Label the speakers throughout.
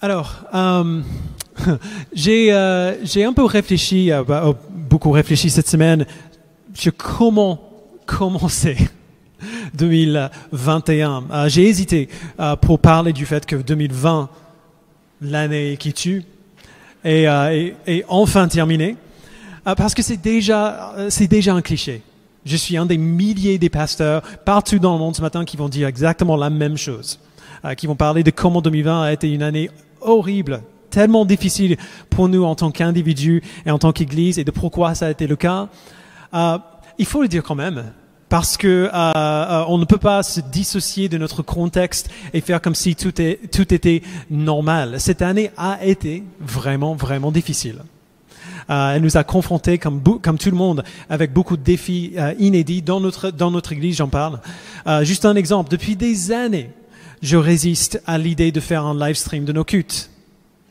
Speaker 1: Alors, euh, j'ai euh, un peu réfléchi, euh, bah, oh, beaucoup réfléchi cette semaine sur comment commencer 2021. Euh, j'ai hésité euh, pour parler du fait que 2020, l'année qui tue, est, est- est enfin terminée, parce que c'est déjà déjà un cliché. Je suis un des milliers des pasteurs partout dans le monde ce matin qui vont dire exactement la même chose, qui vont parler de comment 2020 a été une année horrible, tellement difficile pour nous en tant qu'individus et en tant qu'Église, et de pourquoi ça a été le cas. Euh, il faut le dire quand même, parce que euh, euh, on ne peut pas se dissocier de notre contexte et faire comme si tout, tout était normal. Cette année a été vraiment, vraiment difficile. Euh, elle nous a confrontés, comme, comme tout le monde, avec beaucoup de défis euh, inédits dans notre, dans notre Église, j'en parle. Euh, juste un exemple, depuis des années, je résiste à l'idée de faire un live stream de nos cultes.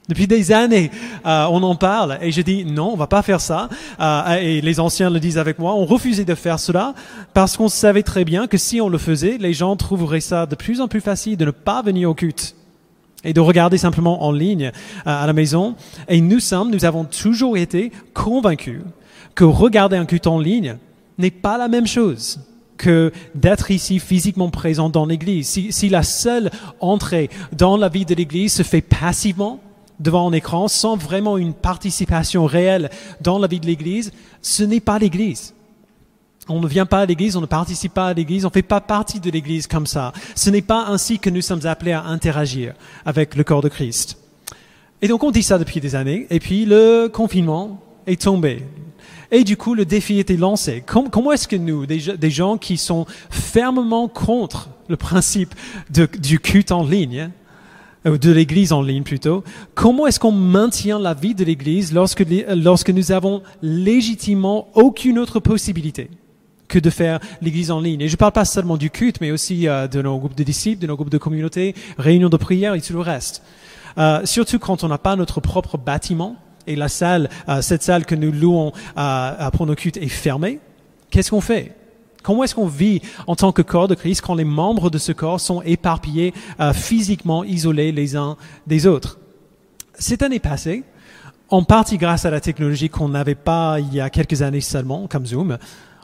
Speaker 1: Depuis des années, euh, on en parle et je dis non, on va pas faire ça. Euh, et les anciens le disent avec moi. On refusait de faire cela parce qu'on savait très bien que si on le faisait, les gens trouveraient ça de plus en plus facile de ne pas venir au culte et de regarder simplement en ligne euh, à la maison. Et nous sommes, nous avons toujours été convaincus que regarder un culte en ligne n'est pas la même chose que d'être ici physiquement présent dans l'Église. Si, la seule entrée dans la vie de l'Église se fait passivement devant un écran, sans vraiment une participation réelle dans la vie de l'Église, ce n'est pas l'Église. On ne vient pas à l'église, on ne participe pas à l'église, on ne fait pas partie de l'église comme ça. Ce n'est pas ainsi que nous sommes appelés à interagir avec le corps de Christ. Et donc on dit ça depuis des années, et puis le confinement est tombé. Et du coup, le défi était lancé. Com- comment est-ce que nous, des, ge- des gens qui sont fermement contre le principe du culte en ligne, euh, de l'Église en ligne plutôt, comment est-ce qu'on maintient la vie de l'Église lorsque, les- lorsque nous avons légitimement aucune autre possibilité que de faire l'Église en ligne? Et je ne parle pas seulement du culte, mais aussi euh, de nos groupes de disciples, de nos groupes de communauté, réunions de prière et tout le reste. Euh, surtout quand on n'a pas notre propre bâtiment et la salle, euh, cette salle que nous louons euh, pour nos cultes est fermée, qu'est-ce qu'on fait? Comment est-ce qu'on vit en tant que corps de Christ quand les membres de ce corps sont éparpillés, euh, physiquement isolés les uns des autres? Cette année passée, en partie grâce à la technologie qu'on n'avait pas il y a quelques années seulement, comme Zoom,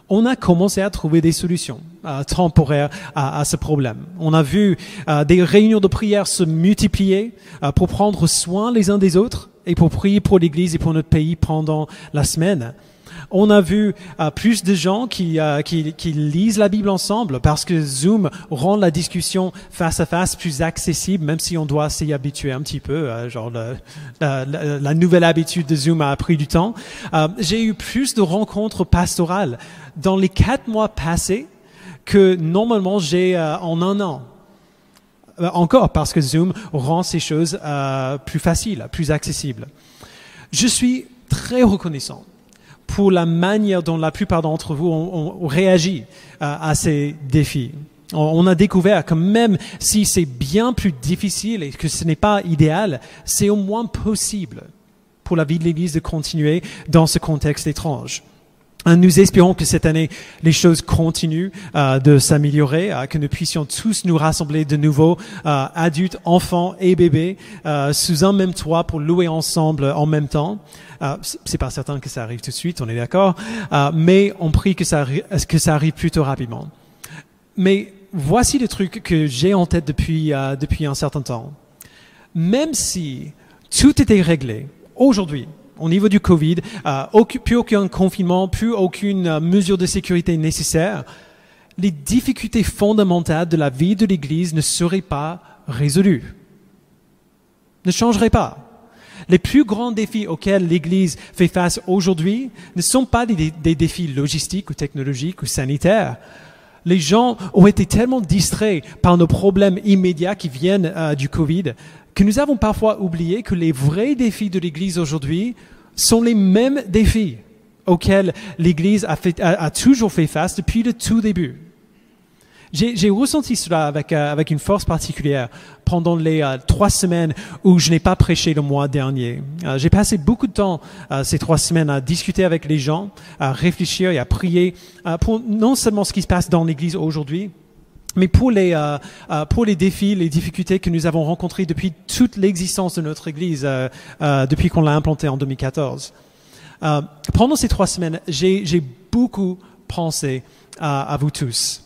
Speaker 1: on a commencé à trouver des solutions euh, temporaires à, à ce problème. On a vu euh, des réunions de prière se multiplier euh, pour prendre soin les uns des autres et pour prier pour l'Église et pour notre pays pendant la semaine. On a vu euh, plus de gens qui, euh, qui, qui lisent la Bible ensemble parce que Zoom rend la discussion face à face plus accessible, même si on doit s'y habituer un petit peu. euh, genre le- la, la- la nouvelle habitude de Zoom a pris du temps. Euh, J'ai eu plus de rencontres pastorales dans les quatre mois passés que normalement j'ai euh, en un an. Euh, encore parce que Zoom rend ces choses euh, plus faciles, plus accessibles. Je suis très reconnaissant pour la manière dont la plupart d'entre vous ont, ont réagi euh, à ces défis. On, on a découvert que même si c'est bien plus difficile et que ce n'est pas idéal, c'est au moins possible pour la vie de l'Église de continuer dans ce contexte étrange. Euh, Nous espérons que cette année, les choses continuent euh, de s'améliorer, euh, que nous puissions tous nous rassembler de nouveau, euh, adultes, enfants et bébés, euh, sous un même toit pour louer ensemble en même temps. Euh, c'est pas certain que ça arrive tout de suite, on est d'accord, mais on prie que ça, que ça arrive plutôt rapidement. Mais voici le truc que j'ai en tête depuis, depuis un certain temps. Même si tout était réglé aujourd'hui, au niveau du Covid, euh, plus aucun confinement, plus aucune euh, mesure de sécurité nécessaire, les difficultés fondamentales de la vie de l'Église ne seraient pas résolues, ne changeraient pas. Les plus grands défis auxquels l'Église fait face aujourd'hui ne sont pas des, des défis logistiques ou technologiques ou sanitaires. Les gens ont été tellement distraits par nos problèmes immédiats qui viennent euh, du Covid que nous avons parfois oublié que les vrais défis de l'Église aujourd'hui sont les mêmes défis auxquels l'Église a, a- toujours fait face depuis le tout début. J'ai ressenti cela avec, euh, avec une force particulière pendant les euh, trois semaines où je n'ai pas prêché le mois dernier. Euh, J'ai passé beaucoup de temps ces trois semaines à discuter avec les gens, à réfléchir et à prier pour non seulement ce qui se passe dans l'Église aujourd'hui, Mais pour les, euh, euh, pour les défis, les difficultés que nous avons rencontrés depuis toute l'existence de notre Église, euh, euh, depuis qu'on l'a implantée en 2014, euh, pendant ces trois semaines, j'ai beaucoup pensé à vous tous.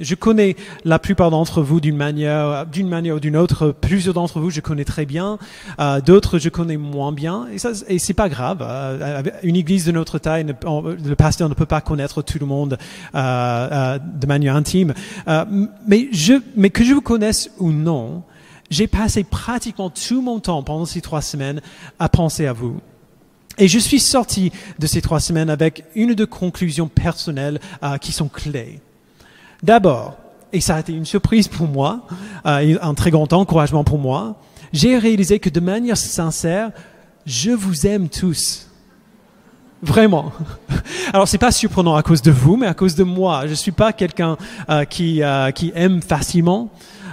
Speaker 1: Je connais la plupart d'entre vous d'une manière, d'une manière ou d'une autre. Plusieurs d'entre vous, je connais très bien. Euh, D'autres, je connais moins bien. Et ça, et c'est pas grave. Euh, une église de notre taille, le pasteur ne peut pas connaître tout le monde euh, euh, de manière intime. Mais je, mais que je vous connaisse ou non, j'ai passé pratiquement tout mon temps pendant ces trois semaines à penser à vous. Et je suis sorti de ces trois semaines avec une ou deux conclusions personnelles qui sont clés. D'abord, et ça a été une surprise pour moi, euh, un très grand encouragement pour moi, j'ai réalisé que de manière sincère, je vous aime tous. Vraiment. Alors c'est pas surprenant à cause de vous, mais à cause de moi. Je suis pas quelqu'un euh, qui euh, qui aime facilement.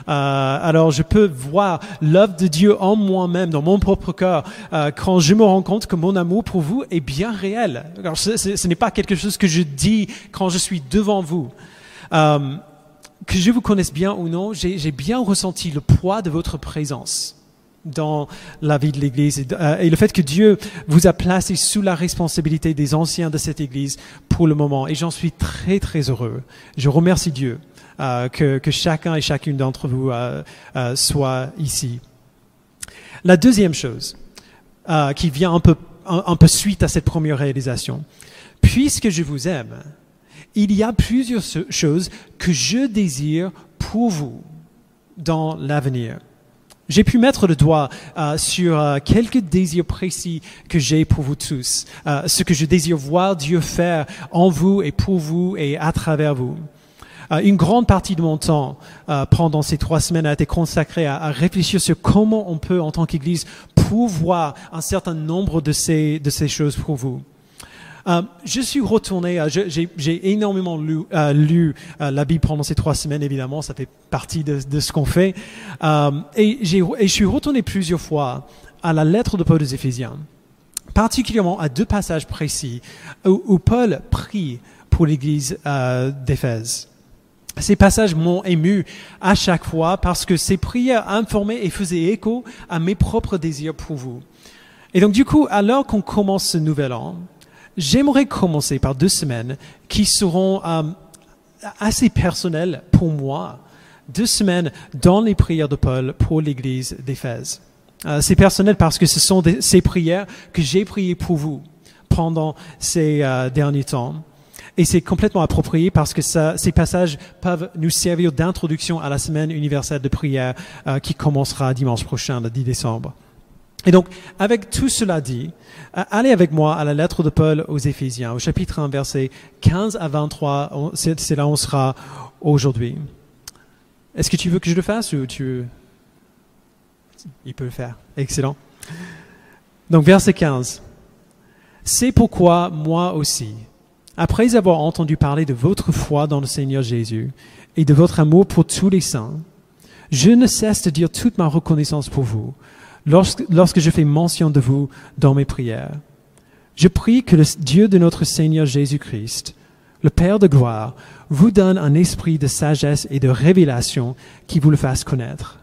Speaker 1: Euh, alors je peux voir l'œuvre de Dieu en moi-même, dans mon propre cœur, euh, quand je me rends compte que mon amour pour vous est bien réel. Alors ce, ce- ce n'est pas quelque chose que je dis quand je suis devant vous. Euh, que je vous connaisse bien ou non, j'ai bien ressenti le poids de votre présence dans la vie de l'Église et, euh, et le fait que Dieu vous a placé sous la responsabilité des anciens de cette Église pour le moment. Et j'en suis très très heureux. Je remercie Dieu euh, que, chacun et chacune d'entre vous soit ici. La deuxième chose qui vient un peu suite à cette première réalisation, puisque je vous aime, il y a plusieurs choses que je désire pour vous dans l'avenir. J'ai pu mettre le doigt euh, sur euh, quelques désirs précis que j'ai pour vous tous, euh, ce que je désire voir Dieu faire en vous et pour vous et à travers vous. Une grande partie de mon temps pendant ces trois semaines a été consacrée à, à réfléchir sur comment on peut, en tant qu'Église, pouvoir un certain nombre de ces, de ces choses pour vous. Euh, je suis retourné, j'ai énormément lu, euh, euh, la Bible pendant ces trois semaines, évidemment, ça fait partie de, ce qu'on fait. Et, je suis retourné plusieurs fois à la lettre de Paul aux Éphésiens, particulièrement à deux passages précis où, où Paul prie pour l'église d'Éphèse. Ces passages m'ont ému à chaque fois parce que ces prières informaient et faisaient écho à mes propres désirs pour vous. Et donc du coup, alors qu'on commence ce nouvel an, j'aimerais commencer par deux semaines qui seront euh, assez personnelles pour moi. Deux semaines dans les prières de Paul pour l'église d'Éphèse. Euh, c'est personnel parce que ce sont des- ces prières que j'ai priées pour vous pendant ces euh, derniers temps. Et c'est complètement approprié parce que ça, ces passages peuvent nous servir d'introduction à la semaine universelle de prière euh, qui commencera dimanche prochain, le 10 décembre. Et donc, avec tout cela dit, allez avec moi à la lettre de Paul aux Éphésiens, au chapitre 1, versets 15 à 23. On- C'est là où on sera aujourd'hui. Est-ce que tu veux que je le fasse ou tu. Il peut le faire. Excellent. Donc, verset 15. C'est pourquoi moi aussi, après avoir entendu parler de votre foi dans le Seigneur Jésus et de votre amour pour tous les saints, je ne cesse de dire toute ma reconnaissance pour vous lorsque, lorsque je fais mention de vous dans mes prières. Je prie que le Dieu de notre Seigneur Jésus-Christ, le Père de gloire, vous donne un esprit de sagesse et de révélation qui vous le fasse connaître.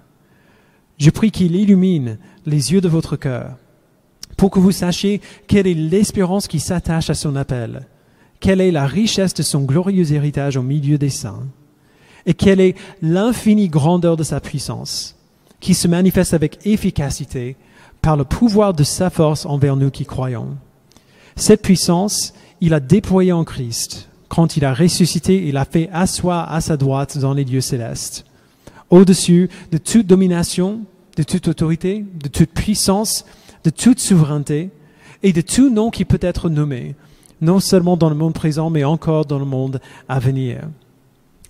Speaker 1: Je prie qu'il illumine les yeux de votre cœur pour que vous sachiez quelle est l'espérance qui s'attache à son appel, quelle est la richesse de son glorieux héritage au milieu des saints, et quelle est l'infinie grandeur de sa puissance, qui se manifeste avec efficacité par le pouvoir de sa force envers nous qui croyons. Cette puissance, il a déployée en Christ, quand il a ressuscité et l'a fait asseoir à sa droite dans les lieux célestes, au-dessus de toute domination, de toute autorité, de toute puissance, de toute souveraineté et de tout nom qui peut être nommé, non seulement dans le monde présent, mais encore dans le monde à venir.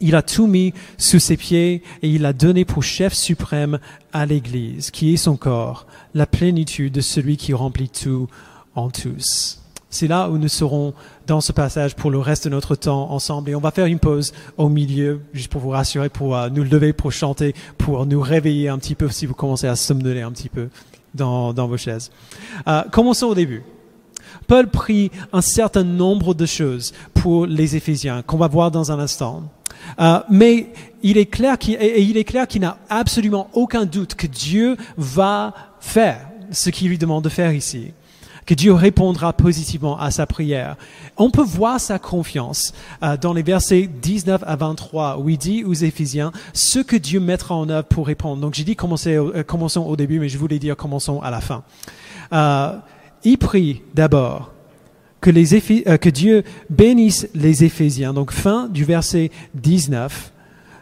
Speaker 1: Il a tout mis sous ses pieds et il a donné pour chef suprême à l'Église, qui est son corps, la plénitude de celui qui remplit tout en tous. C'est là où nous serons dans ce passage pour le reste de notre temps ensemble. Et on va faire une pause au milieu, juste pour vous rassurer, pour euh, nous lever, pour chanter, pour nous réveiller un petit peu si vous commencez à somnoler un petit peu dans, vos chaises. Euh, commençons au début. Paul prie un certain nombre de choses pour les Éphésiens, qu'on va voir dans un instant. Euh, mais il est clair qu'il, n'a absolument aucun doute que Dieu va faire ce qu'il lui demande de faire ici que Dieu répondra positivement à sa prière. On peut voir sa confiance euh, dans les versets 19 à 23 où il dit aux Éphésiens ce que Dieu mettra en œuvre pour répondre. Donc j'ai dit euh, commençons au début, mais je voulais dire commençons à la fin. Il prie d'abord euh, que Dieu bénisse les Éphésiens. Donc fin du verset 19,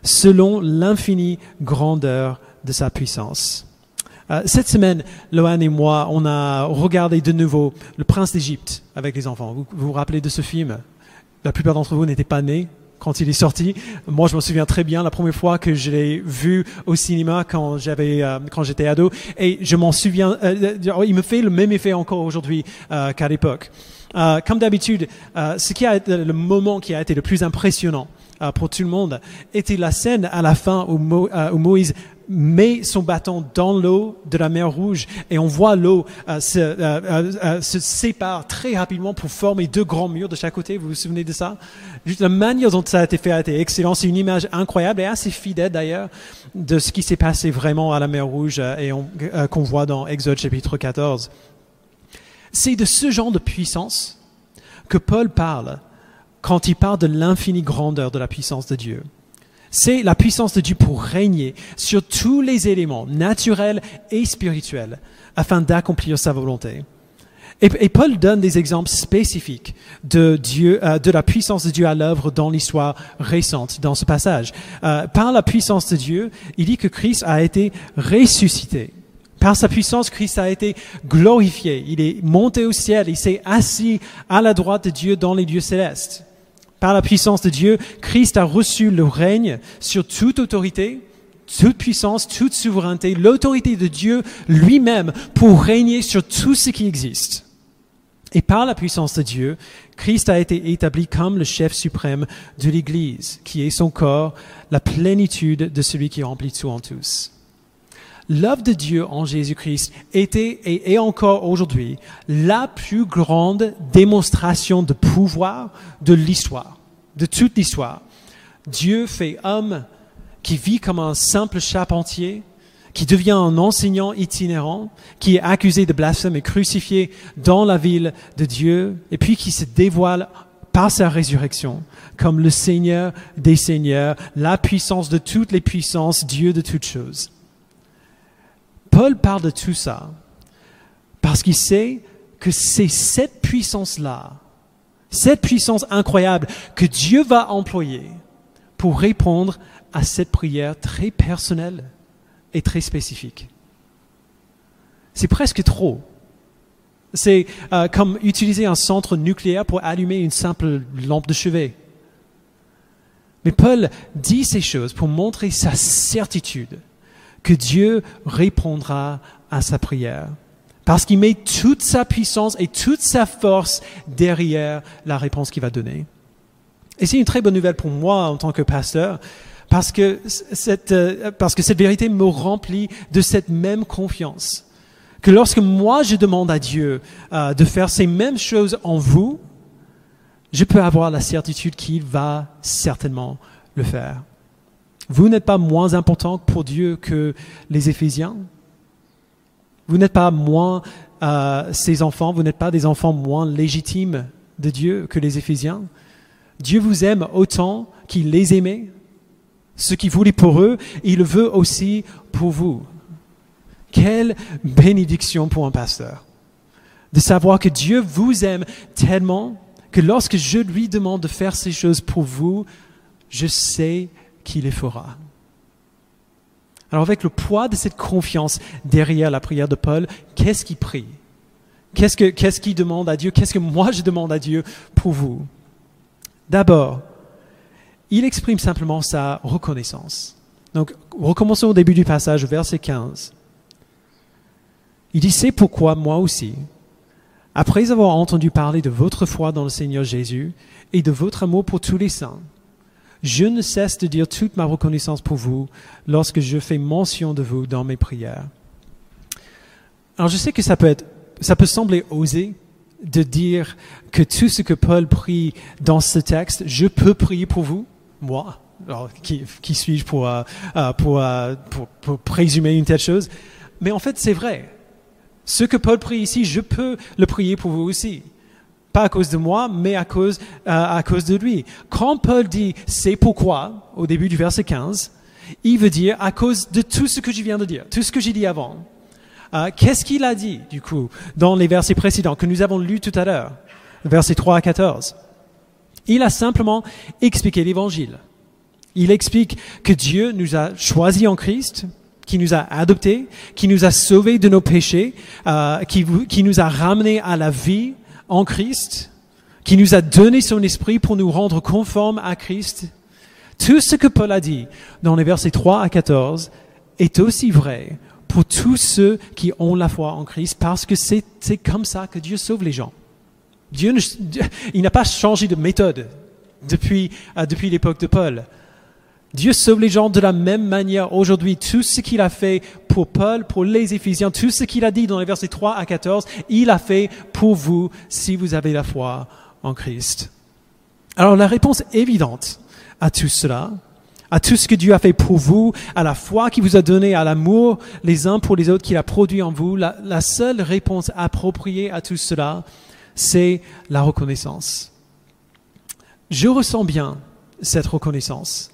Speaker 1: selon l'infinie grandeur de sa puissance. Euh, cette semaine, Lohan et moi, on a regardé de nouveau Le Prince d'Égypte avec les enfants. Vous, vous rappelez de ce film? La plupart d'entre vous n'étaient pas nés quand il est sorti. Moi, je me souviens très bien la première fois que je l'ai vu au cinéma quand j'avais, euh, quand j'étais ado, et je m'en souviens. Euh, il me fait le même effet encore aujourd'hui qu'à l'époque. comme d'habitude, ce qui a été le moment qui a été le plus impressionnant pour tout le monde était la scène à la fin où Moïse met son bâton dans l'eau de la mer Rouge et on voit l'eau euh, se, euh, euh, se sépare très rapidement pour former deux grands murs de chaque côté. Vous vous souvenez de ça? Juste la manière dont ça a été fait a été excellent. C'est une image incroyable et assez fidèle d'ailleurs de ce qui s'est passé vraiment à la mer Rouge et qu'on voit dans Exode chapitre 14. C'est de ce genre de puissance que Paul parle quand il parle de l'infinie grandeur de la puissance de Dieu. C'est la puissance de Dieu pour régner sur tous les éléments naturels et spirituels afin d'accomplir sa volonté. Et, Paul donne des exemples spécifiques de Dieu, euh, de la puissance de Dieu à l'œuvre dans l'histoire récente, dans ce passage. Euh, par la puissance de Dieu, il dit que Christ a été ressuscité. Par sa puissance, Christ a été glorifié. Il est monté au ciel. Il s'est assis à la droite de Dieu dans les lieux célestes. Par la puissance de Dieu, Christ a reçu le règne sur toute autorité, toute puissance, toute souveraineté, l'autorité de Dieu lui-même pour régner sur tout ce qui existe. Et par la puissance de Dieu, Christ a été établi comme le chef suprême de l'Église, qui est son corps, la plénitude de celui qui remplit tout en tous. L'œuvre de Dieu en Jésus-Christ était et est encore aujourd'hui la plus grande démonstration de pouvoir de l'histoire, de toute l'histoire. Dieu fait homme qui vit comme un simple charpentier, qui devient un enseignant itinérant, qui est accusé de blasphème et crucifié dans la ville de Dieu, et puis qui se dévoile par sa résurrection comme le Seigneur des Seigneurs, la puissance de toutes les puissances, Dieu de toutes choses. Paul parle de tout ça parce qu'il sait que c'est cette puissance-là, cette puissance incroyable que Dieu va employer pour répondre à cette prière très personnelle et très spécifique. C'est presque trop. C'est euh, comme utiliser un centre nucléaire pour allumer une simple lampe de chevet. Mais Paul dit ces choses pour montrer sa certitude que Dieu répondra à sa prière. Parce qu'il met toute sa puissance et toute sa force derrière la réponse qu'il va donner. Et c'est une très bonne nouvelle pour moi en tant que pasteur, parce que cette, euh, parce que cette vérité me remplit de cette même confiance. Que lorsque moi je demande à Dieu euh, de faire ces mêmes choses en vous, je peux avoir la certitude qu'il va certainement le faire. Vous n'êtes pas moins important pour Dieu que les Éphésiens? Vous n'êtes pas moins euh, ses enfants, vous n'êtes pas des enfants moins légitimes de Dieu que les Éphésiens? Dieu vous aime autant qu'il les aimait. Ce qu'il voulait pour eux, il le veut aussi pour vous. Quelle bénédiction pour un pasteur de savoir que Dieu vous aime tellement que lorsque je lui demande de faire ces choses pour vous, je sais qui les fera. Alors avec le poids de cette confiance derrière la prière de Paul, qu'est-ce qu'il prie? Qu'est-ce qu'il qu demande à Dieu? Qu'est-ce que moi je demande à Dieu pour vous? D'abord, il exprime simplement sa reconnaissance. Donc, recommençons au début du passage, verset 15. Il dit, c'est pourquoi moi aussi, après avoir entendu parler de votre foi dans le Seigneur Jésus et de votre amour pour tous les saints, je ne cesse de dire toute ma reconnaissance pour vous lorsque je fais mention de vous dans mes prières. Alors je sais que ça peut être, ça peut sembler osé de dire que tout ce que Paul prie dans ce texte, je peux prier pour vous, moi, Alors, qui, suis-je pour, euh, euh, euh, pour, pour présumer une telle chose? Mais en fait, c'est vrai. Ce que Paul prie ici, je peux le prier pour vous aussi. Pas à cause de moi, mais à cause, à cause de lui. Quand Paul dit c'est pourquoi, au début du verset 15, il veut dire à cause de tout ce que je viens de dire, tout ce que j'ai dit avant. Qu'est-ce qu'il a dit, du coup, dans les versets précédents que nous avons lus tout à l'heure, versets 3 à 14 Il a simplement expliqué l'évangile. Il explique que Dieu nous a choisis en Christ, qui nous a adoptés, qui nous a sauvés de nos péchés, euh, qui, qui nous a ramenés à la vie en Christ, qui nous a donné son esprit pour nous rendre conformes à Christ. Tout ce que Paul a dit dans les versets 3 à 14 est aussi vrai pour tous ceux qui ont la foi en Christ parce que c'est comme ça que Dieu sauve les gens. Dieu, il n'a pas changé de méthode depuis, euh, depuis l'époque de Paul. Dieu sauve les gens de la même manière aujourd'hui. Tout ce qu'il a fait pour Paul, pour les Éphésiens, tout ce qu'il a dit dans les versets 3 à 14, il a fait pour vous si vous avez la foi en Christ. Alors la réponse évidente à tout cela, à tout ce que Dieu a fait pour vous, à la foi qu'il vous a donné, à l'amour les uns pour les autres qu'il a produit en vous, la, la seule réponse appropriée à tout cela, c'est la reconnaissance. Je ressens bien cette reconnaissance.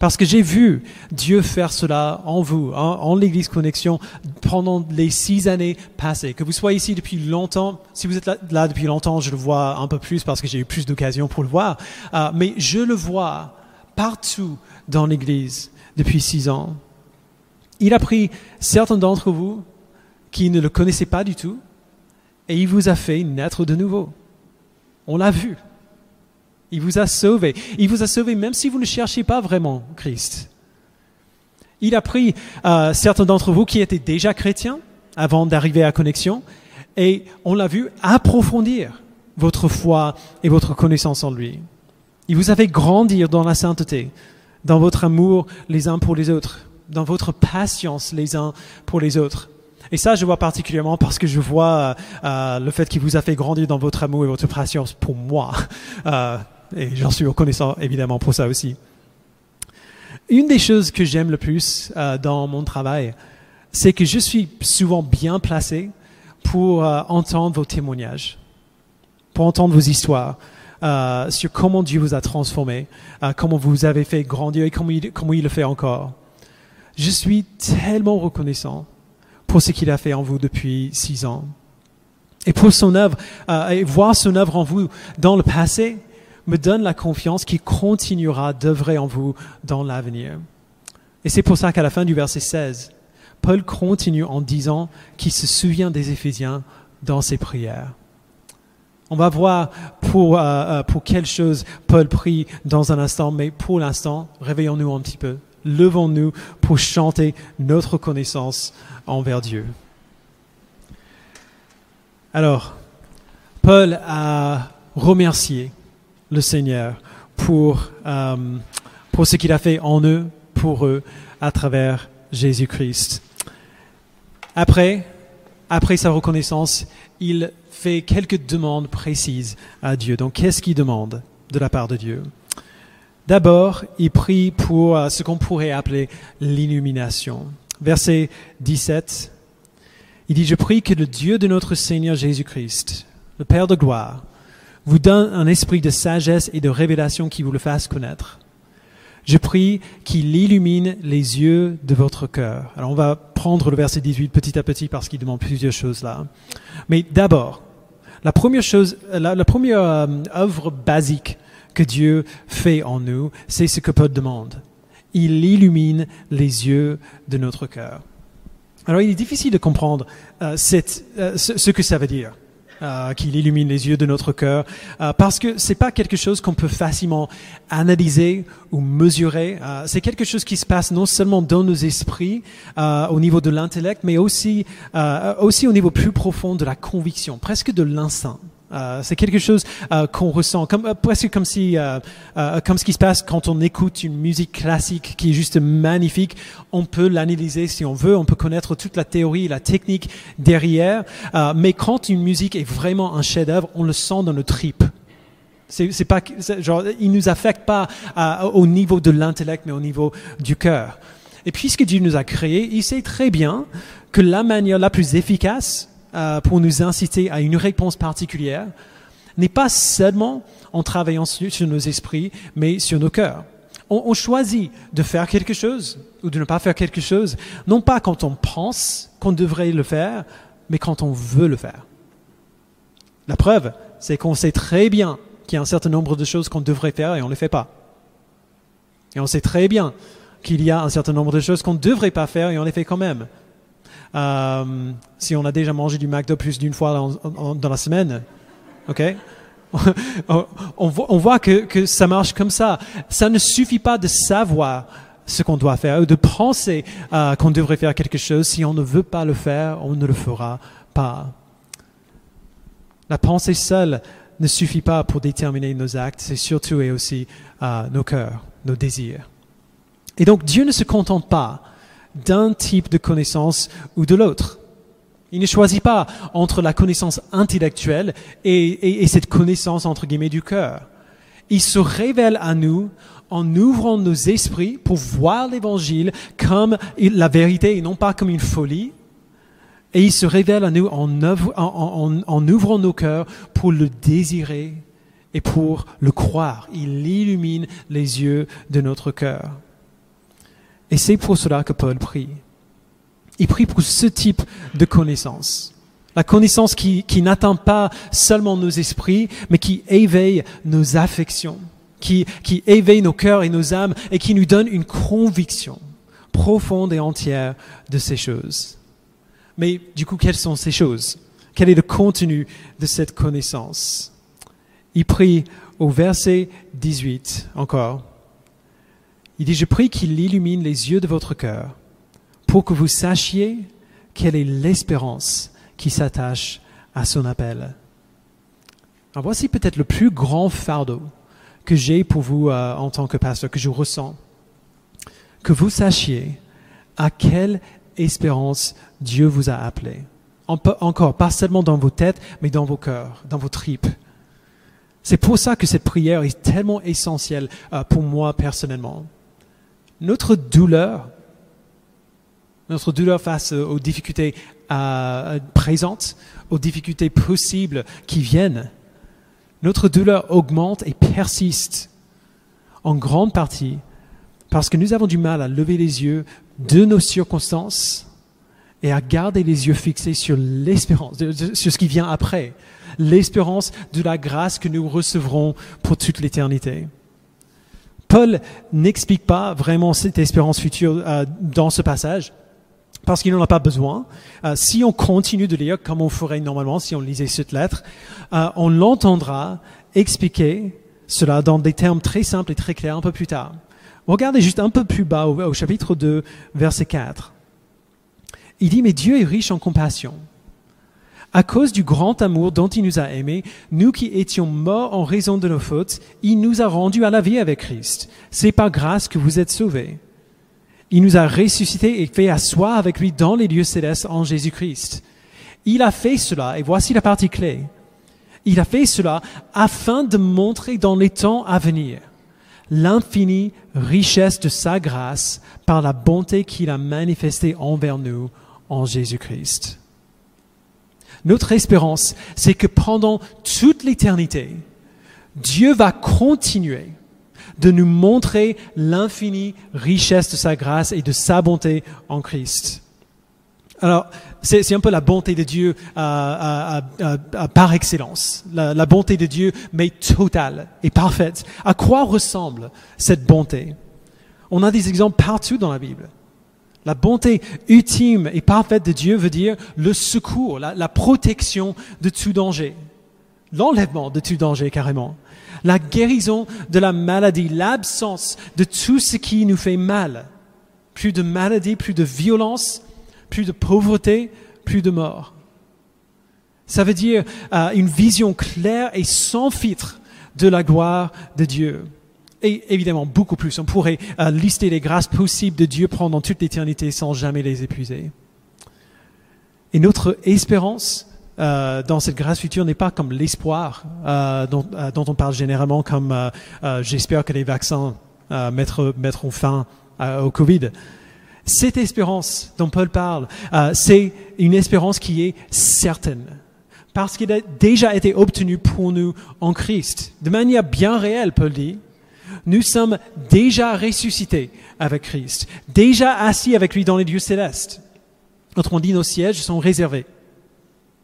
Speaker 1: Parce que j'ai vu Dieu faire cela en vous, en, l'Église Connexion, pendant les six années passées. Que vous soyez ici depuis longtemps, si vous êtes là, depuis longtemps, je le vois un peu plus parce que j'ai eu plus d'occasions pour le voir. Euh, mais je le vois partout dans l'Église depuis six ans. Il a pris certains d'entre vous qui ne le connaissaient pas du tout et il vous a fait naître de nouveau. On l'a vu. Il vous a sauvé. Il vous a sauvé même si vous ne cherchez pas vraiment Christ. Il a pris euh, certains d'entre vous qui étaient déjà chrétiens avant d'arriver à Connexion et on l'a vu approfondir votre foi et votre connaissance en lui. Il vous a fait grandir dans la sainteté, dans votre amour les uns pour les autres, dans votre patience les uns pour les autres. Et ça, je vois particulièrement parce que je vois euh, le fait qu'il vous a fait grandir dans votre amour et votre patience pour moi. Euh, et j'en suis reconnaissant évidemment pour ça aussi. Une des choses que j'aime le plus euh, dans mon travail, c'est que je suis souvent bien placé pour euh, entendre vos témoignages, pour entendre vos histoires euh, sur comment Dieu vous a transformé, comment vous avez fait grandir et comment il, comment il le fait encore. Je suis tellement reconnaissant pour ce qu'il a fait en vous depuis six ans. Et pour son œuvre, et voir son œuvre en vous dans le passé, me donne la confiance qu'il continuera d'œuvrer en vous dans l'avenir. Et c'est pour ça qu'à la fin du verset 16, Paul continue en disant qu'il se souvient des Éphésiens dans ses prières. On va voir pour, euh, euh, pour quelle chose Paul prie dans un instant, mais pour l'instant, réveillons-nous un petit peu. Levons-nous pour chanter notre connaissance envers Dieu. Alors, Paul a remercié le Seigneur pour, euh, pour ce qu'il a fait en eux, pour eux, à travers Jésus-Christ. Après, après sa reconnaissance, il fait quelques demandes précises à Dieu. Donc, qu'est-ce qu'il demande de la part de Dieu? D'abord, il prie pour euh, ce qu'on pourrait appeler l'illumination. Verset 17, il dit, Je prie que le Dieu de notre Seigneur Jésus-Christ, le Père de gloire, vous donne un esprit de sagesse et de révélation qui vous le fasse connaître. Je prie qu'il illumine les yeux de votre cœur. Alors on va prendre le verset 18 petit à petit parce qu'il demande plusieurs choses là. Mais d'abord, la première chose, la, première euh, œuvre basique que Dieu fait en nous, c'est ce que Paul demande. Il illumine les yeux de notre cœur. Alors il est difficile de comprendre euh, euh, ce que ça veut dire. Euh, qu'il illumine les yeux de notre cœur, euh, parce que c'est pas quelque chose qu'on peut facilement analyser ou mesurer. Euh, c'est quelque chose qui se passe non seulement dans nos esprits, au niveau de l'intellect, mais aussi aussi au niveau plus profond de la conviction, presque de l'instinct. Euh, c'est quelque chose euh, qu'on ressent, comme, euh, presque comme si, comme ce qui se passe quand on écoute une musique classique qui est juste magnifique. On peut l'analyser si on veut, on peut connaître toute la théorie, la technique derrière. mais quand une musique est vraiment un chef-d'œuvre, on le sent dans nos tripes. C'est, pas, genre, il nous affecte pas au niveau de l'intellect, mais au niveau du cœur. Et puisque Dieu nous a créés, il sait très bien que la manière la plus efficace euh, pour nous inciter à une réponse particulière n'est pas seulement en travaillant sur, nos esprits, mais sur nos cœurs. On, on choisit de faire quelque chose ou de ne pas faire quelque chose, non pas quand on pense qu'on devrait le faire, mais quand on veut le faire. La preuve, c'est qu'on sait très bien qu'il y a un certain nombre de choses qu'on devrait faire et on ne les fait pas. Et on sait très bien qu'il y a un certain nombre de choses qu'on ne devrait pas faire et on les fait quand même. Euh, si on a déjà mangé du McDo plus d'une fois dans, la semaine, ok? On, voit, que ça marche comme ça. Ça ne suffit pas de savoir ce qu'on doit faire ou de penser euh, qu'on devrait faire quelque chose. Si on ne veut pas le faire, on ne le fera pas. La pensée seule ne suffit pas pour déterminer nos actes, c'est surtout et aussi euh, nos cœurs, nos désirs. Et donc Dieu ne se contente pas d'un type de connaissance ou de l'autre. Il ne choisit pas entre la connaissance intellectuelle et, et- et cette connaissance entre guillemets du cœur. Il se révèle à nous en ouvrant nos esprits pour voir l'évangile comme la vérité et non pas comme une folie. Et il se révèle à nous en- en ouvrant nos cœurs pour le désirer et pour le croire. Il illumine les yeux de notre cœur. Et c'est pour cela que Paul prie. Il prie pour ce type de connaissance. La connaissance qui, n'atteint pas seulement nos esprits, mais qui éveille nos affections, qui, qui éveille nos cœurs et nos âmes et qui nous donne une conviction profonde et entière de ces choses. Mais du coup, quelles sont ces choses? Quel est le contenu de cette connaissance? Il prie au verset 18 encore. Il dit, je prie qu'il illumine les yeux de votre cœur pour que vous sachiez quelle est l'espérance qui s'attache à son appel. Voici peut-être le plus grand fardeau que j'ai pour vous euh, en tant que pasteur, que je ressens. Que vous sachiez à quelle espérance Dieu vous a appelé. En- Encore, pas seulement dans vos têtes, mais dans vos cœurs, dans vos tripes. C'est pour ça que cette prière est tellement essentielle euh, pour moi personnellement. Notre douleur, notre douleur face aux difficultés présentes, aux difficultés possibles qui viennent, notre douleur augmente et persiste en grande partie parce que nous avons du mal à lever les yeux de nos circonstances et à garder les yeux fixés sur l'espérance, sur ce qui vient après, l'espérance de la grâce que nous recevrons pour toute l'éternité. Paul n'explique pas vraiment cette espérance future euh, dans ce passage parce qu'il n'en a pas besoin. Euh, si on continue de lire comme on ferait normalement si on lisait cette lettre, euh, on l'entendra expliquer cela dans des termes très simples et très clairs un peu plus tard. Regardez juste un peu plus bas au, au chapitre 2, verset 4. Il dit, mais Dieu est riche en compassion. À cause du grand amour dont il nous a aimés, nous qui étions morts en raison de nos fautes, il nous a rendus à la vie avec Christ. C'est par grâce que vous êtes sauvés. Il nous a ressuscités et fait asseoir avec lui dans les lieux célestes en Jésus-Christ. Il a fait cela, et voici la partie clé. Il a fait cela afin de montrer dans les temps à venir l'infinie richesse de sa grâce par la bonté qu'il a manifestée envers nous en Jésus-Christ. Notre espérance, c'est que pendant toute l'éternité, Dieu va continuer de nous montrer l'infinie richesse de sa grâce et de sa bonté en Christ. Alors, c'est un peu la bonté de Dieu euh, euh, euh, par excellence, la bonté de Dieu, mais totale et parfaite. À quoi ressemble cette bonté? On a des exemples partout dans la Bible. La bonté ultime et parfaite de Dieu veut dire le secours, la, protection de tout danger, l'enlèvement de tout danger carrément, la guérison de la maladie, l'absence de tout ce qui nous fait mal. Plus de maladie, plus de violence, plus de pauvreté, plus de mort. Ça veut dire euh, une vision claire et sans filtre de la gloire de Dieu. Et évidemment, beaucoup plus. On pourrait euh, lister les grâces possibles de Dieu pendant toute l'éternité sans jamais les épuiser. Et notre espérance euh, dans cette grâce future n'est pas comme l'espoir euh, dont, euh, dont on parle généralement comme euh, euh, j'espère que les vaccins mettront, mettront fin au Covid. Cette espérance dont Paul parle, c'est une espérance qui est certaine. Parce qu'il a déjà été obtenu pour nous en Christ. De manière bien réelle, Paul dit, nous sommes déjà ressuscités avec Christ, déjà assis avec lui dans les lieux célestes. Autrement dit, nos sièges sont réservés.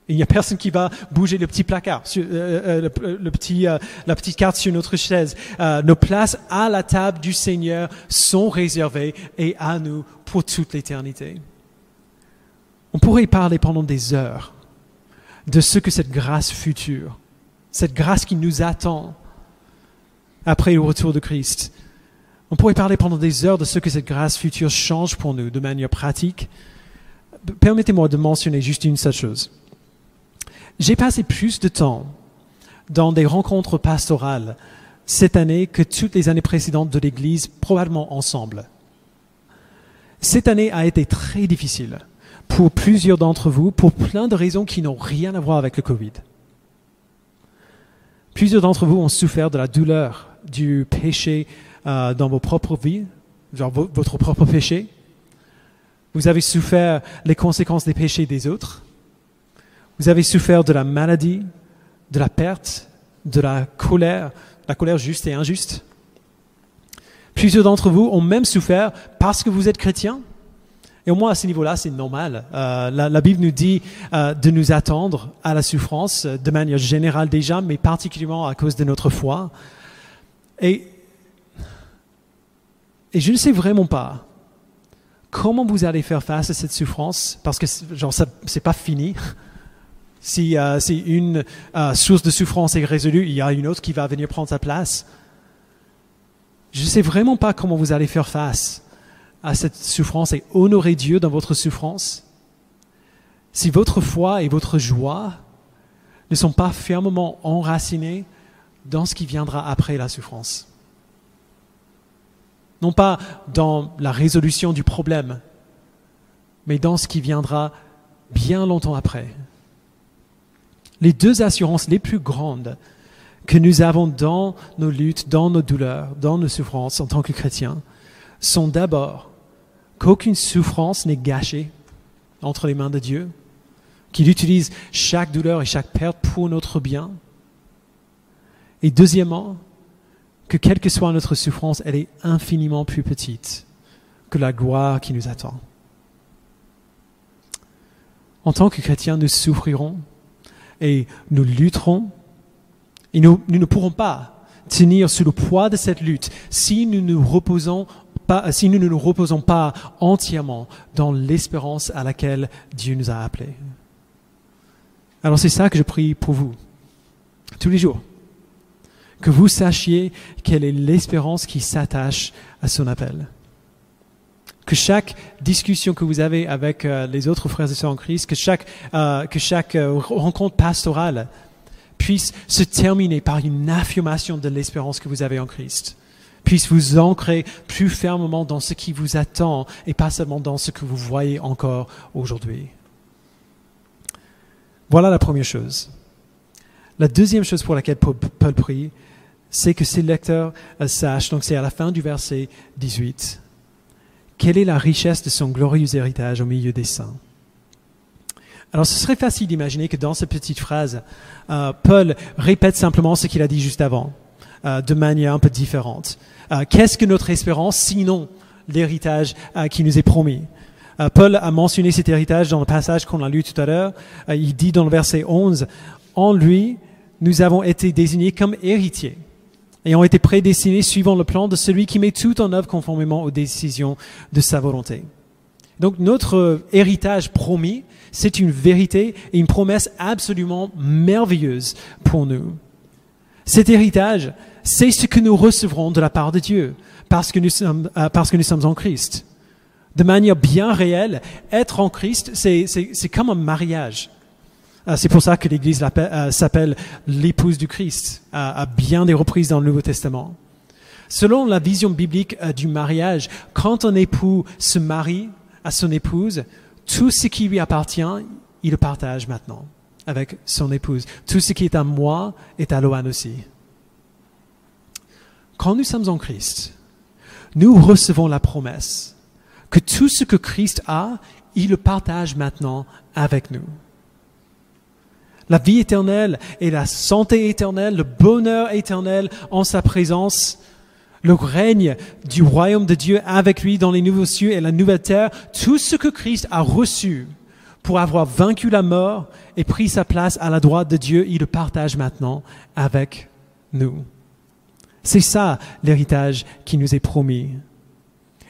Speaker 1: Il n'y a personne qui va bouger le petit placard, sur, euh, euh, le, le petit, euh, la petite carte sur notre chaise. Euh, nos places à la table du Seigneur sont réservées et à nous pour toute l'éternité. On pourrait parler pendant des heures de ce que cette grâce future, cette grâce qui nous attend après le retour de Christ, on pourrait parler pendant des heures de ce que cette grâce future change pour nous de manière pratique. Permettez-moi de mentionner juste une seule chose. J'ai passé plus de temps dans des rencontres pastorales cette année que toutes les années précédentes de l'Église, probablement ensemble. Cette année a été très difficile pour plusieurs d'entre vous, pour plein de raisons qui n'ont rien à voir avec le Covid. Plusieurs d'entre vous ont souffert de la douleur du péché euh, dans vos propres vies, genre votre propre péché? Vous avez souffert les conséquences des péchés des autres? Vous avez souffert de la maladie, de la perte, de la colère, la colère juste et injuste? Plusieurs d'entre vous ont même souffert parce que vous êtes chrétien? Et au moins à ce niveau-là, c'est normal. Euh, la, Bible nous dit euh, de nous attendre à la souffrance de manière générale déjà, mais particulièrement à cause de notre foi. Et, je ne sais vraiment pas comment vous allez faire face à cette souffrance, parce que ça, c'est pas fini. Si, euh, si une euh, source de souffrance est résolue, il y a une autre qui va venir prendre sa place. Je ne sais vraiment pas comment vous allez faire face à cette souffrance et honorer Dieu dans votre souffrance. Si votre foi et votre joie ne sont pas fermement enracinés dans ce qui viendra après la souffrance. Non pas dans la résolution du problème, mais dans ce qui viendra bien longtemps après les deux assurances les plus grandes que nous avons dans nos luttes, dans nos douleurs, dans nos souffrances en tant que chrétiens, sont d'abord qu'aucune souffrance n'est gâchée entre les mains de Dieu, qu'il utilise chaque douleur et chaque perte pour notre bien. Et deuxièmement, que quelle que soit notre souffrance, elle est infiniment plus petite que la gloire qui nous attend. En tant que chrétiens, nous souffrirons et nous lutterons. Et nous, ne pourrons pas tenir sous le poids de cette lutte si nous reposons pas, si nous ne nous reposons pas entièrement dans l'espérance à laquelle Dieu nous a appelés. Alors c'est ça que je prie pour vous, tous les jours. Que vous sachiez quelle est l'espérance qui s'attache à son appel que chaque discussion que vous avez avec euh, les autres frères et sœurs en Christ, que chaque, euh, que chaque euh, rencontre pastorale puisse se terminer par une affirmation de l'espérance que vous avez en Christ, puisse vous ancrer plus fermement dans ce qui vous attend et pas seulement dans ce que vous voyez encore aujourd'hui. Voilà la première chose. La deuxième chose pour laquelle Paul, Paul prie, c'est que ses lecteurs euh, sachent, donc c'est à la fin du verset 18, quelle est la richesse de son glorieux héritage au milieu des saints Alors ce serait facile d'imaginer que dans cette petite phrase, euh, Paul répète simplement ce qu'il a dit juste avant, euh, de manière un peu différente. Qu'est-ce que notre espérance sinon l'héritage qui nous est promis? Paul a mentionné cet héritage dans le passage qu'on a lu tout à l'heure. Il dit dans le verset 11, En lui, nous avons été désignés comme héritiers ont été prédestinés suivant le plan de celui qui met tout en œuvre conformément aux décisions de sa volonté. Donc notre héritage promis, c'est une vérité et une promesse absolument merveilleuse pour nous. Cet héritage, c'est ce que nous recevrons de la part de Dieu parce que nous sommes, euh, parce que nous sommes en Christ. De manière bien réelle, être en Christ, c'est comme un mariage. Euh, c'est pour ça que l'Église euh, s'appelle l'épouse du Christ à bien des reprises dans le Nouveau Testament. Selon la vision biblique euh, du mariage, quand un époux se marie à son épouse, tout ce qui lui appartient, il le partage maintenant. avec son épouse. Tout ce qui est à moi est à Loan aussi. Quand nous sommes en Christ, nous recevons la promesse que tout ce que Christ a, il le partage maintenant avec nous. La vie éternelle et la santé éternelle, le bonheur éternel en sa présence, le règne du royaume de Dieu avec lui dans les nouveaux cieux et la nouvelle terre, tout ce que Christ a reçu pour avoir vaincu la mort et pris sa place à la droite de Dieu, il le partage maintenant avec nous. C'est ça l'héritage qui nous est promis.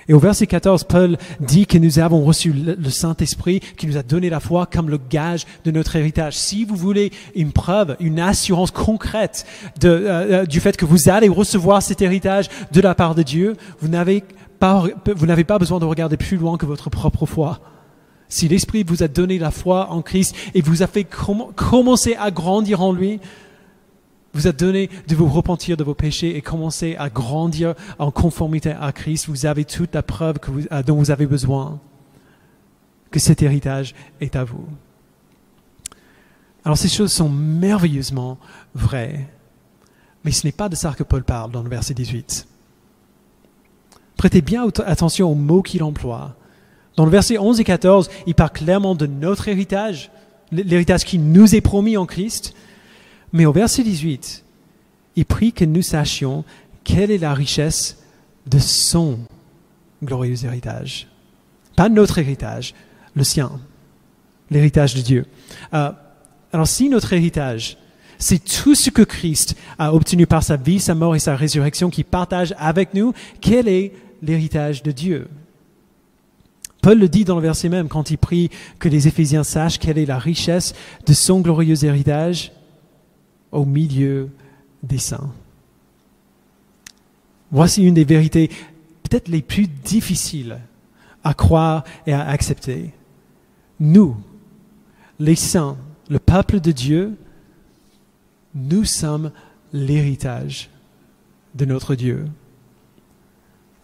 Speaker 1: Et au verset 14, Paul dit que nous avons reçu le Saint-Esprit qui nous a donné la foi comme le gage de notre héritage. Si vous voulez une preuve, une assurance concrète euh, euh, du fait que vous allez recevoir cet héritage de la part de Dieu, vous n'avez pas besoin de regarder plus loin que votre propre foi. Si l'Esprit vous a donné la foi en Christ et vous a fait commencer à grandir en lui, vous a donné de vous repentir de vos péchés et commencer à grandir en conformité à Christ, vous avez toute la preuve dont vous avez besoin, que cet héritage est à vous. Alors ces choses sont merveilleusement vraies, mais ce n'est pas de ça que Paul parle dans le verset 18. Prêtez bien attention aux mots qu'il emploie. Dans le verset 11 et 14, il parle clairement de notre héritage, l'héritage qui nous est promis en Christ. Mais au verset 18, il prie que nous sachions quelle est la richesse de son glorieux héritage. Pas notre héritage, le sien, l'héritage de Dieu. Euh, alors si notre héritage, c'est tout ce que Christ a obtenu par sa vie, sa mort et sa résurrection qu'il partage avec nous, quel est l'héritage de Dieu? Paul le dit dans le verset même quand il prie que les Éphésiens sachent quelle est la richesse de son glorieux héritage au milieu des saints. Voici une des vérités peut-être les plus difficiles à croire et à accepter. Nous, les saints, le peuple de Dieu, nous sommes l'héritage de notre Dieu.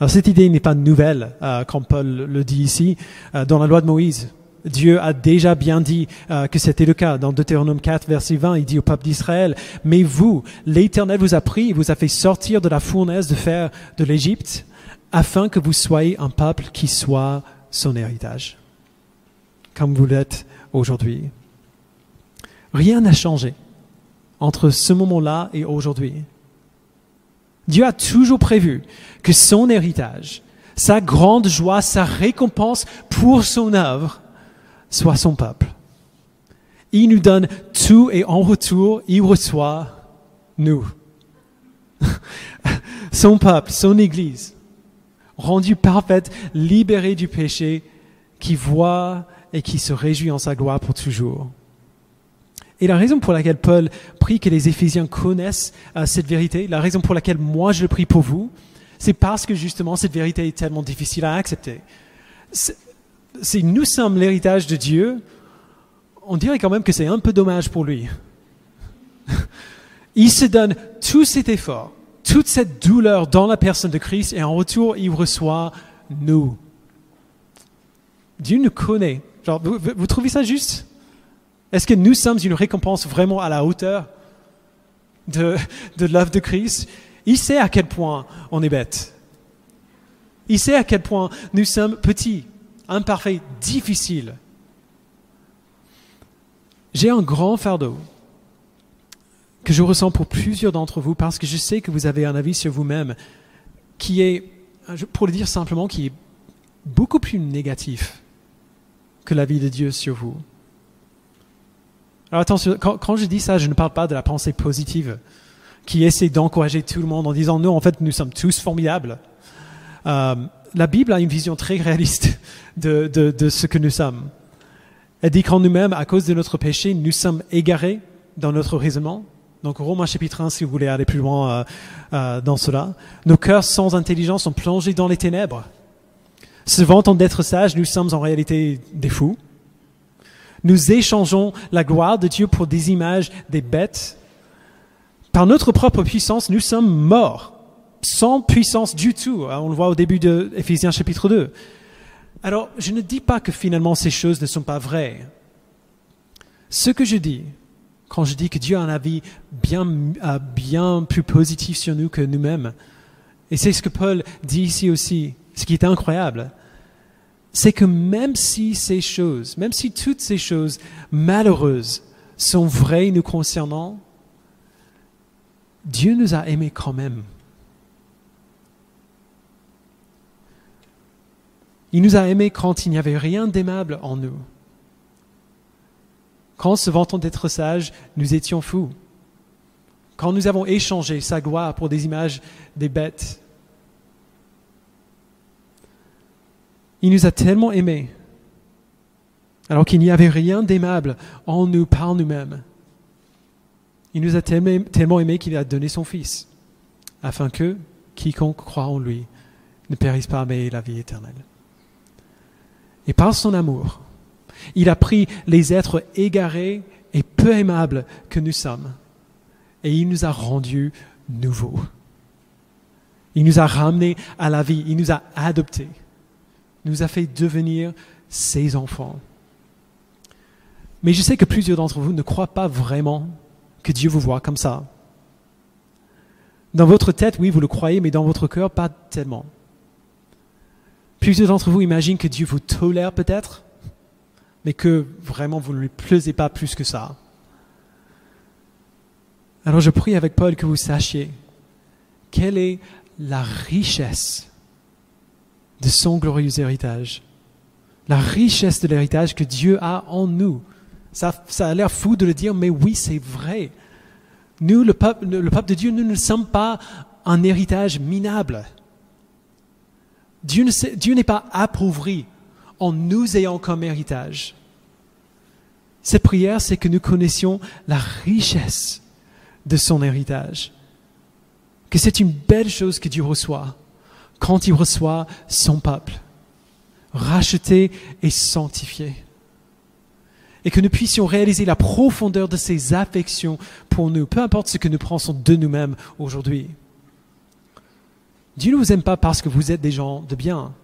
Speaker 1: Alors cette idée n'est pas nouvelle, euh, comme Paul le dit ici, euh, dans la loi de Moïse. Dieu a déjà bien dit euh, que c'était le cas. Dans Deutéronome 4, verset 20, il dit au peuple d'Israël, Mais vous, l'Éternel vous a pris, vous a fait sortir de la fournaise de fer de l'Égypte, afin que vous soyez un peuple qui soit son héritage, comme vous l'êtes aujourd'hui. Rien n'a changé entre ce moment-là et aujourd'hui. Dieu a toujours prévu que son héritage, sa grande joie, sa récompense pour son œuvre soit son peuple. Il nous donne tout et en retour, il reçoit nous. son peuple, son Église, rendu parfaite, libérée du péché, qui voit et qui se réjouit en sa gloire pour toujours. Et la raison pour laquelle Paul prie que les Éphésiens connaissent euh, cette vérité, la raison pour laquelle moi je prie pour vous, c'est parce que justement cette vérité est tellement difficile à accepter. Si nous sommes l'héritage de Dieu, on dirait quand même que c'est un peu dommage pour lui. il se donne tout cet effort, toute cette douleur dans la personne de Christ et en retour, il reçoit nous. Dieu nous connaît. vous trouvez ça juste? Est-ce que nous sommes une récompense vraiment à la hauteur de, de l'œuvre de Christ? Il sait à quel point on est bête. Il sait à quel point nous sommes petits, imparfaits, difficiles. J'ai un grand fardeau que je ressens pour plusieurs d'entre vous parce que je sais que vous avez un avis sur vous-même qui est, pour le dire simplement, qui est beaucoup plus négatif que la vie de Dieu sur vous. Alors attention, quand, je dis ça, je ne parle pas de la pensée positive qui essaie d'encourager tout le monde en disant non, en fait, nous sommes tous formidables. Euh, la Bible a une vision très réaliste de, ce que nous sommes. Elle dit qu'en nous-mêmes, à cause de notre péché, nous sommes égarés dans notre raisonnement. Donc Romains chapitre 1, si vous voulez aller plus loin euh, euh, dans cela. Nos cœurs sans intelligence sont plongés dans les ténèbres. Se vantant d'être sages, nous sommes en réalité des fous. Nous échangeons la gloire de Dieu pour des images des bêtes. Par notre propre puissance, nous sommes morts, sans puissance du tout. On le voit au début de Éphésiens chapitre 2. Alors, je ne dis pas que finalement ces choses ne sont pas vraies. Ce que je dis, quand je dis que Dieu a un avis bien, euh, bien plus positif sur nous que nous-mêmes. Et c'est ce que Paul dit ici aussi, ce qui est incroyable. C'est que même si ces choses, même si toutes ces choses malheureuses sont vraies nous concernant, Dieu nous a aimés quand même. Il nous a aimés quand il n'y avait rien d'aimable en nous. Quand, se vantant d'être sages, nous étions fous. Quand nous avons échangé sa gloire pour des images des bêtes. Il nous a tellement aimés, alors qu'il n'y avait rien d'aimable en nous par nous-mêmes. Il nous a tellement aimés qu'il a donné son Fils, afin que quiconque croit en lui ne périsse pas, mais ait la vie éternelle. Et par son amour, il a pris les êtres égarés et peu aimables que nous sommes, et il nous a rendus nouveaux. Il nous a ramenés à la vie, il nous a adoptés, nous a fait devenir ses enfants. Mais je sais que plusieurs d'entre vous ne croient pas vraiment que Dieu vous voit comme ça. Dans votre tête, oui, vous le croyez, mais dans votre cœur, pas tellement. Plusieurs d'entre vous imaginent que Dieu vous tolère peut-être, mais que vraiment vous ne lui plaisez pas plus que ça. Alors je prie avec Paul que vous sachiez quelle est la richesse de son glorieux héritage, la richesse de l'héritage que Dieu a en nous. Ça, a l'air fou de le dire, mais oui, c'est vrai. Nous, le peuple, le peuple de Dieu, nous ne sommes pas un héritage minable. Dieu n'est pas appauvri en nous ayant comme héritage. Cette prière, c'est que nous connaissions la richesse de son héritage. Que c'est une belle chose que Dieu reçoit quand il reçoit son peuple, racheté et sanctifié. Et que nous puissions réaliser la profondeur de ses affections pour nous, peu importe ce que nous pensons de nous-mêmes aujourd'hui. Dieu ne vous aime pas parce que vous êtes des gens de bien.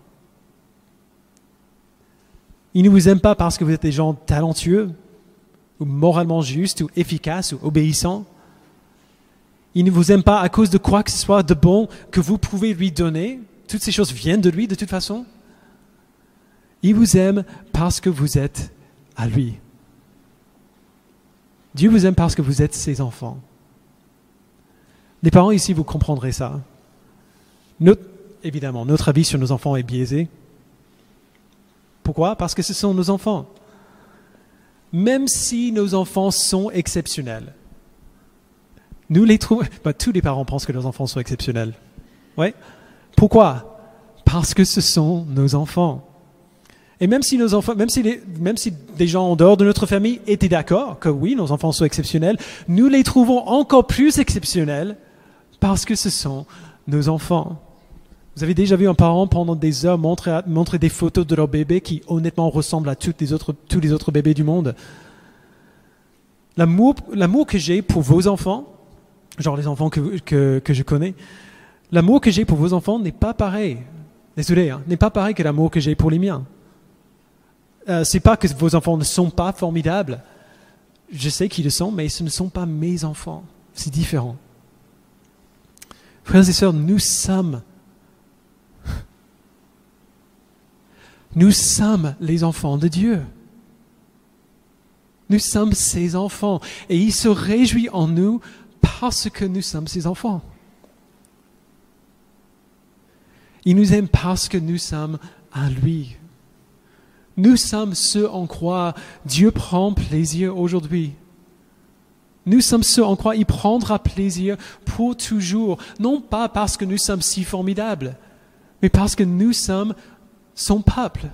Speaker 1: Il ne vous aime pas parce que vous êtes des gens talentueux, ou moralement justes, ou efficaces, ou obéissants. Il ne vous aime pas à cause de quoi que ce soit de bon que vous pouvez lui donner. Toutes ces choses viennent de lui de toute façon. Il vous aime parce que vous êtes à lui. Dieu vous aime parce que vous êtes ses enfants. Les parents ici, vous comprendrez ça. Évidemment, notre avis sur nos enfants est biaisé. Pourquoi? Parce que ce sont nos enfants. Même si nos enfants sont exceptionnels, nous les trouvons. Bah, tous les parents pensent que leurs enfants sont exceptionnels. Ouais. Pourquoi? Parce que ce sont nos enfants. Et même si nos enfants, même si des gens en dehors de notre famille étaient d'accord que oui, nos enfants sont exceptionnels, nous les trouvons encore plus exceptionnels parce que ce sont nos enfants. Vous avez déjà vu un parent pendant des heures montrer, des photos de leur bébé qui honnêtement ressemblent à tous les autres bébés du monde. L'amour, que j'ai pour vos enfants, genre les enfants que je connais, l'amour que j'ai pour vos enfants n'est pas pareil. Désolé, hein, n'est pas pareil que l'amour que j'ai pour les miens. Euh, c'est pas que vos enfants ne sont pas formidables. Je sais qu'ils le sont, mais ce ne sont pas mes enfants. C'est différent. Frères et sœurs, nous sommes Nous sommes les enfants de Dieu. Nous sommes ses enfants et il se réjouit en nous parce que nous sommes ses enfants. Il nous aime parce que nous sommes à lui. Nous sommes ceux en quoi Dieu prend plaisir aujourd'hui. Nous sommes ceux en quoi il prendra plaisir pour toujours, non pas parce que nous sommes si formidables, mais parce que nous sommes son peuple,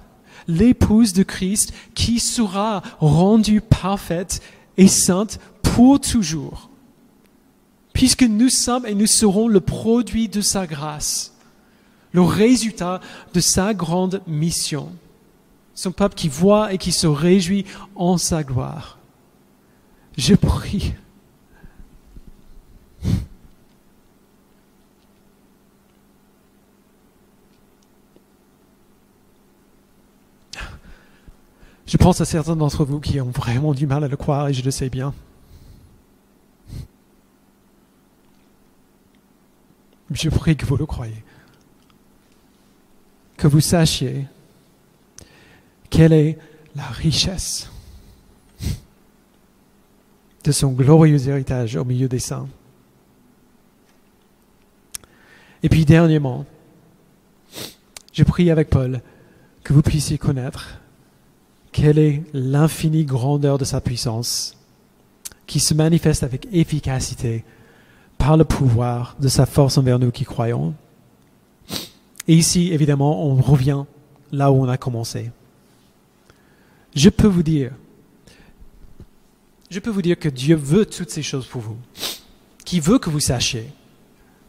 Speaker 1: l'épouse de Christ qui sera rendue parfaite et sainte pour toujours. Puisque nous sommes et nous serons le produit de sa grâce, le résultat de sa grande mission. Son peuple qui voit et qui se réjouit en sa gloire. Je prie Je pense à certains d'entre vous qui ont vraiment du mal à le croire et je le sais bien. Je prie que vous le croyez. Que vous sachiez quelle est la richesse de son glorieux héritage au milieu des saints. Et puis dernièrement, je prie avec Paul que vous puissiez connaître quelle est l'infinie grandeur de sa puissance qui se manifeste avec efficacité par le pouvoir de sa force envers nous qui croyons. Et ici, évidemment, on revient là où on a commencé. Je peux vous dire, je peux vous dire que Dieu veut toutes ces choses pour vous, qui veut que vous sachiez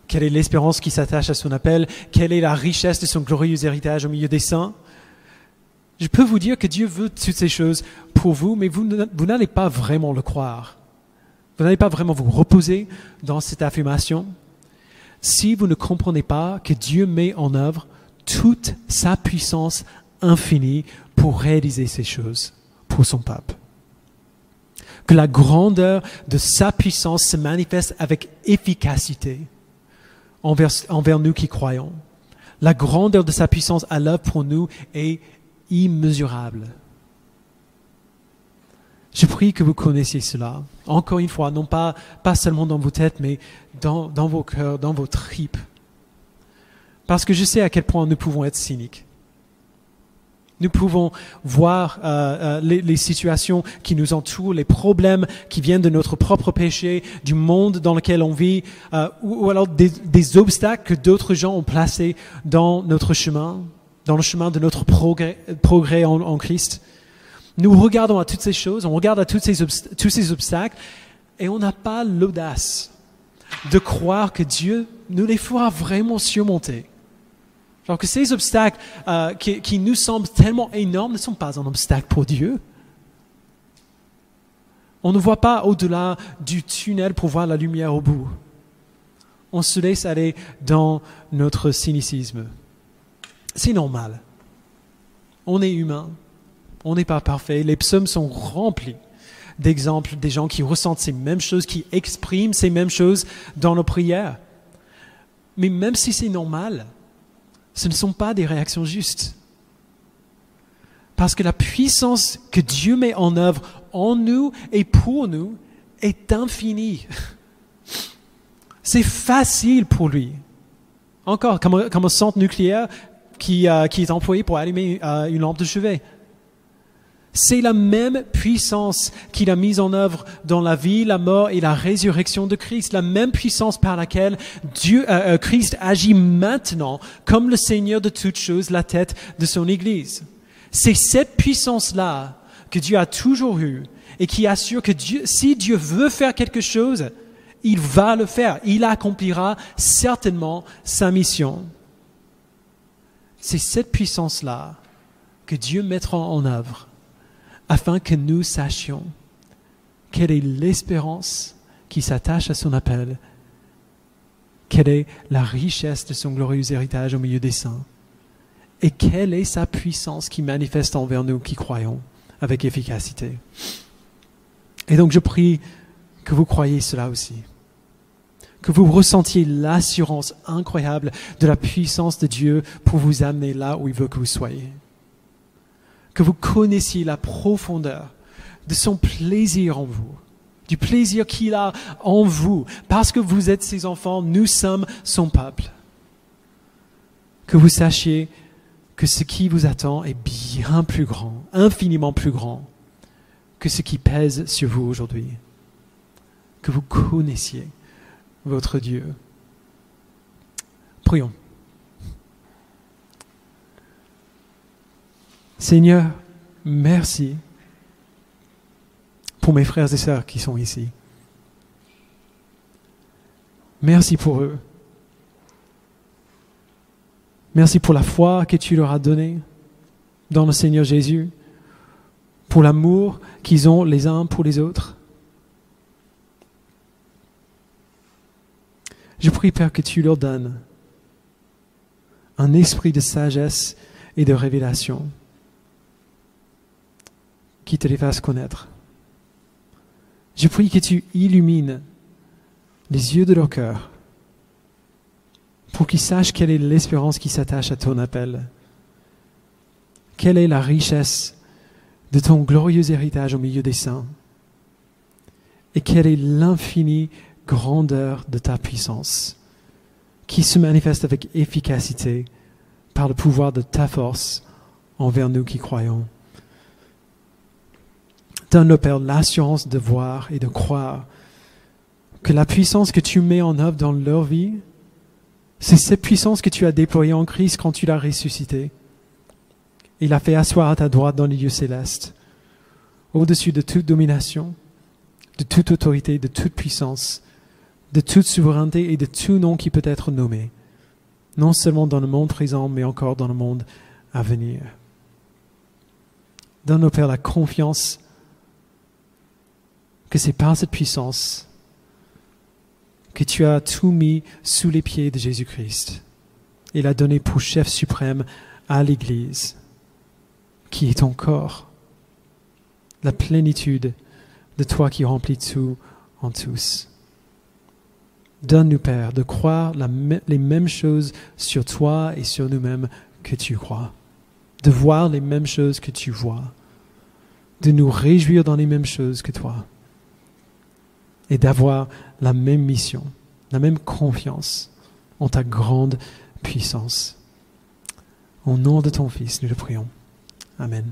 Speaker 1: quelle est l'espérance qui s'attache à son appel, quelle est la richesse de son glorieux héritage au milieu des saints. Je peux vous dire que Dieu veut toutes ces choses pour vous, mais vous, n'allez pas vraiment le croire. Vous n'allez pas vraiment vous reposer dans cette affirmation si vous ne comprenez pas que Dieu met en œuvre toute sa puissance infinie pour réaliser ces choses pour son peuple. Que la grandeur de sa puissance se manifeste avec efficacité envers, envers nous qui croyons. La grandeur de sa puissance à l'œuvre pour nous est immesurable. Je prie que vous connaissiez cela. Encore une fois, non pas, pas seulement dans vos têtes, mais dans, dans vos cœurs, dans vos tripes. Parce que je sais à quel point nous pouvons être cyniques. Nous pouvons voir euh, euh, les, situations qui nous entourent, les problèmes qui viennent de notre propre péché, du monde dans lequel on vit, euh, ou, alors des obstacles que d'autres gens ont placés dans notre chemin, dans le chemin de notre progrès, en, Christ. Nous regardons à toutes ces choses, on regarde à tous ces obstacles, et on n'a pas l'audace de croire que Dieu nous les fera vraiment surmonter. Genre que ces obstacles euh, qui nous semblent tellement énormes ne sont pas un obstacle pour Dieu. On ne voit pas au-delà du tunnel pour voir la lumière au bout. On se laisse aller dans notre cynicisme. C'est normal. On est humain. On n'est pas parfait. Les psaumes sont remplis d'exemples des gens qui ressentent ces mêmes choses, qui expriment ces mêmes choses dans nos prières. Mais même si c'est normal, ce ne sont pas des réactions justes. Parce que la puissance que Dieu met en œuvre en nous et pour nous est infinie. C'est facile pour lui. Encore, comme, un centre nucléaire qui, euh, qui est employé pour allumer euh, une lampe de chevet. C'est la même puissance qu'il a mise en œuvre dans la vie, la mort et la résurrection de Christ, la même puissance par laquelle Dieu, euh, Christ agit maintenant comme le Seigneur de toutes choses, la tête de son Église. C'est cette puissance-là que Dieu a toujours eue et qui assure que si Dieu veut faire quelque chose, il va le faire. Il accomplira certainement sa mission. C'est cette puissance-là que Dieu mettra en œuvre afin que nous sachions quelle est l'espérance qui s'attache à son appel, quelle est la richesse de son glorieux héritage au milieu des saints, et quelle est sa puissance qui manifeste envers nous qui croyons avec efficacité. Et donc je prie que vous croyez cela aussi, que vous ressentiez l'assurance incroyable de la puissance de Dieu pour vous amener là où il veut que vous soyez que vous connaissiez la profondeur de son plaisir en vous, du plaisir qu'il a en vous, parce que vous êtes ses enfants, nous sommes son peuple. Que vous sachiez que ce qui vous attend est bien plus grand, infiniment plus grand que ce qui pèse sur vous aujourd'hui. Que vous connaissiez votre Dieu. Prions. Seigneur, merci pour mes frères et sœurs qui sont ici. Merci pour eux. Merci pour la foi que tu leur as donnée dans le Seigneur Jésus, pour l'amour qu'ils ont les uns pour les autres. Je prie, Père, que tu leur donnes un esprit de sagesse et de révélation qui te les fasse connaître. Je prie que tu illumines les yeux de leur cœur pour qu'ils sachent quelle est l'espérance qui s'attache à ton appel. Quelle est la richesse de ton glorieux héritage au milieu des saints Et quelle est l'infinie grandeur de ta puissance qui se manifeste avec efficacité par le pouvoir de ta force envers nous qui croyons. Donne-nous, Père, l'assurance de voir et de croire que la puissance que tu mets en œuvre dans leur vie, c'est cette puissance que tu as déployée en Christ quand tu l'as ressuscité. Il a fait asseoir à ta droite dans les lieux célestes, au-dessus de toute domination, de toute autorité, de toute puissance, de toute souveraineté et de tout nom qui peut être nommé, non seulement dans le monde présent, mais encore dans le monde à venir. Donne-nous, Père, la confiance que c'est par cette puissance que tu as tout mis sous les pieds de Jésus-Christ et l'a donné pour chef suprême à l'Église, qui est ton corps, la plénitude de toi qui remplis tout en tous. Donne-nous, Père, de croire les mêmes choses sur toi et sur nous-mêmes que tu crois, de voir les mêmes choses que tu vois, de nous réjouir dans les mêmes choses que toi et d'avoir la même mission, la même confiance en ta grande puissance. Au nom de ton Fils, nous le prions. Amen.